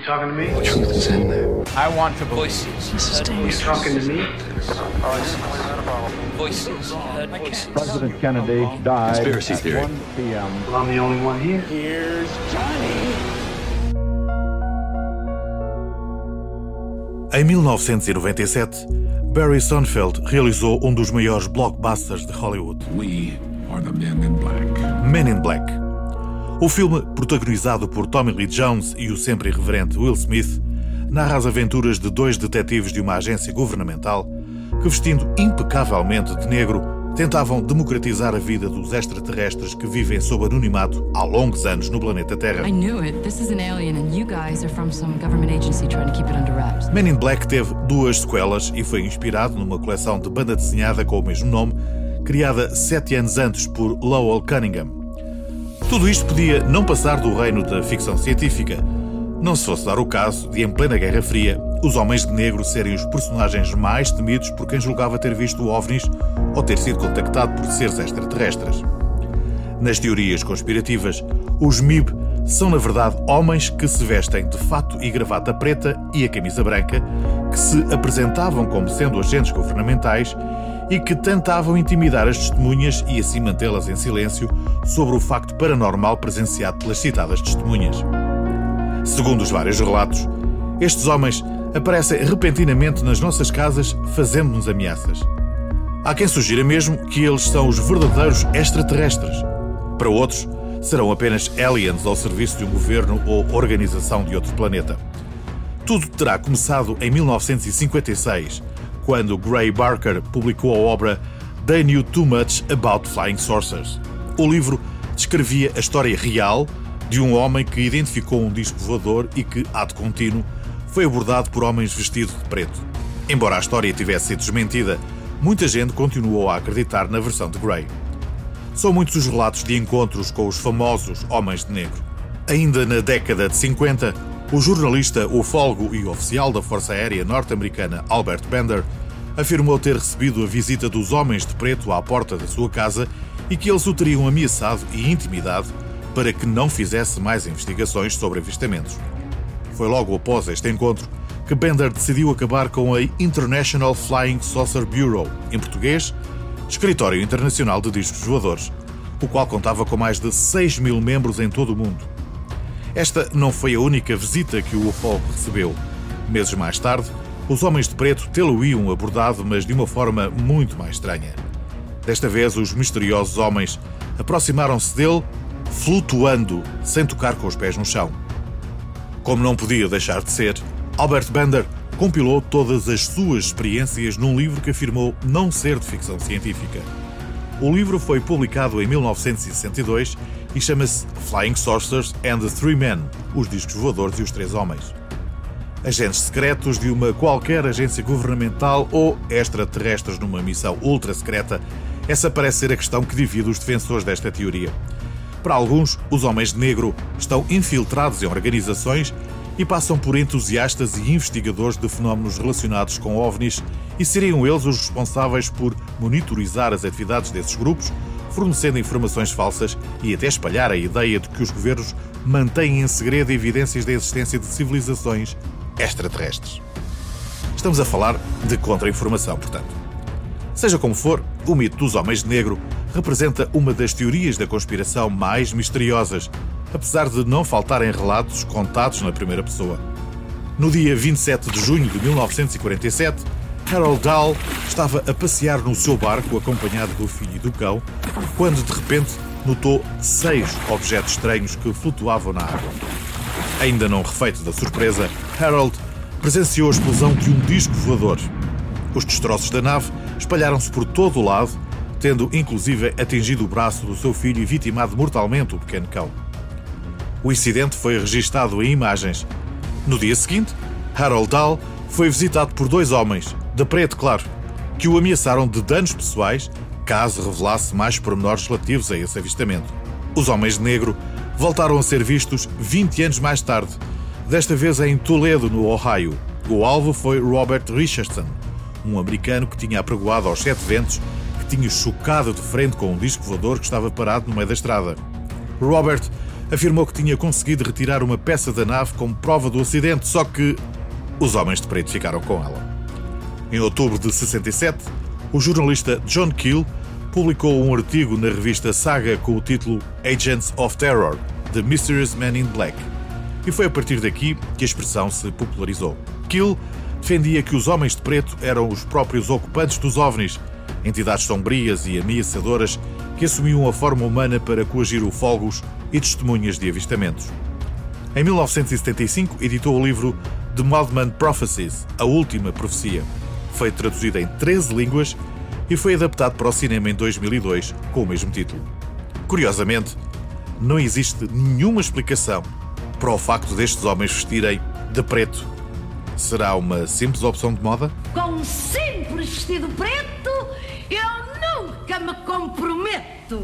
You talking to me? The truth is in there. I want to voices. Mrs. You talking to me? Voices. Voices. President Kennedy died Conspiracy at theory. 1 p.m. Well, I'm the only one here. Here's Johnny. Em 1997, Barry Sonfeld realizou um dos maiores blockbusters de Hollywood, We are the men in black. Men in Black. O filme, protagonizado por Tommy Lee Jones e o sempre irreverente Will Smith, narra as aventuras de dois detetives de uma agência governamental que, vestindo impecavelmente de negro, tentavam democratizar a vida dos extraterrestres que vivem sob anonimato há longos anos no planeta Terra. Men in Black teve duas sequelas e foi inspirado numa coleção de banda desenhada com o mesmo nome, criada sete anos antes por Lowell Cunningham. Tudo isto podia não passar do reino da ficção científica, não se fosse dar o caso de, em plena Guerra Fria, os homens de negro serem os personagens mais temidos por quem julgava ter visto ovnis ou ter sido contactado por seres extraterrestres. Nas teorias conspirativas, os MIB são, na verdade, homens que se vestem de fato e gravata preta e a camisa branca, que se apresentavam como sendo agentes governamentais e que tentavam intimidar as testemunhas e assim mantê-las em silêncio sobre o facto paranormal presenciado pelas citadas testemunhas. Segundo os vários relatos, estes homens aparecem repentinamente nas nossas casas fazendo-nos ameaças. Há quem sugira mesmo que eles são os verdadeiros extraterrestres. Para outros, serão apenas aliens ao serviço de um governo ou organização de outro planeta. Tudo terá começado em 1956, quando Gray Barker publicou a obra They Knew Too Much About Flying Saucers. O livro descrevia a história real de um homem que identificou um disco voador e que, ato contínuo, foi abordado por homens vestidos de preto. Embora a história tivesse sido desmentida, muita gente continuou a acreditar na versão de Gray. São muitos os relatos de encontros com os famosos homens de negro. Ainda na década de 50, o jornalista ufólogo e oficial da Força Aérea norte-americana Albert Bender afirmou ter recebido a visita dos homens de preto à porta da sua casa e que eles o teriam ameaçado e intimidado para que não fizesse mais investigações sobre avistamentos. Foi logo após este encontro que Bender decidiu acabar com a International Flying Saucer Bureau, em português, Escritório Internacional de Discos Voadores, o qual contava com mais de 6 mil membros em todo o mundo. Esta não foi a única visita que o ufólogo recebeu. Meses mais tarde, os homens de preto tê-lo-iam abordado, mas de uma forma muito mais estranha. Desta vez, os misteriosos homens aproximaram-se dele, flutuando, sem tocar com os pés no chão. Como não podia deixar de ser, Albert Bender compilou todas as suas experiências num livro que afirmou não ser de ficção científica. O livro foi publicado em 1962 e chama-se Flying Saucers and the Three Men Os Discos Voadores e os Três Homens. Agentes secretos de uma qualquer agência governamental ou extraterrestres numa missão ultra secreta, essa parece ser a questão que divide os defensores desta teoria. Para alguns, os homens de negro estão infiltrados em organizações e passam por entusiastas e investigadores de fenómenos relacionados com ovnis e seriam eles os responsáveis por monitorizar as atividades desses grupos, fornecendo informações falsas e até espalhar a ideia de que os governos mantêm em segredo evidências da existência de civilizações extraterrestres. Estamos a falar de contra-informação, portanto. Seja como for, o mito dos homens de negro representa uma das teorias da conspiração mais misteriosas, apesar de não faltarem relatos contados na primeira pessoa. No dia 27 de junho de 1947, Harold Dahl estava a passear no seu barco acompanhado do filho e do cão, quando de repente notou seis objetos estranhos que flutuavam na água. Ainda não refeito da surpresa, Harold presenciou a explosão de um disco voador. Os destroços da nave espalharam-se por todo o lado, tendo inclusive atingido o braço do seu filho e vitimado mortalmente o pequeno cão. O incidente foi registado em imagens. No dia seguinte, Harold Dahl foi visitado por dois homens, de preto claro, que o ameaçaram de danos pessoais caso revelasse mais pormenores relativos a esse avistamento. Os homens de negro voltaram a ser vistos 20 anos mais tarde, desta vez em Toledo, no Ohio. O alvo foi Robert Richardson, um americano que tinha apregoado aos sete ventos que tinha chocado de frente com um disco voador que estava parado no meio da estrada. Robert afirmou que tinha conseguido retirar uma peça da nave como prova do acidente, só que os homens de preto ficaram com ela. Em outubro de 67, o jornalista John Keel publicou um artigo na revista Saga com o título Agents of Terror The Mysterious Men in Black. E foi a partir daqui que a expressão se popularizou. Keel defendia que os homens de preto eram os próprios ocupantes dos ovnis, entidades sombrias e ameaçadoras que assumiam a forma humana para coagir ufólogos e testemunhas de avistamentos. Em 1975, editou o livro The Wildman Prophecies, A Última Profecia. Foi traduzido em 13 línguas e foi adaptado para o cinema em 2002 com o mesmo título. Curiosamente, não existe nenhuma explicação para o facto destes homens vestirem de preto. Será uma simples opção de moda? Com um simples vestido preto, eu nunca me comprometo.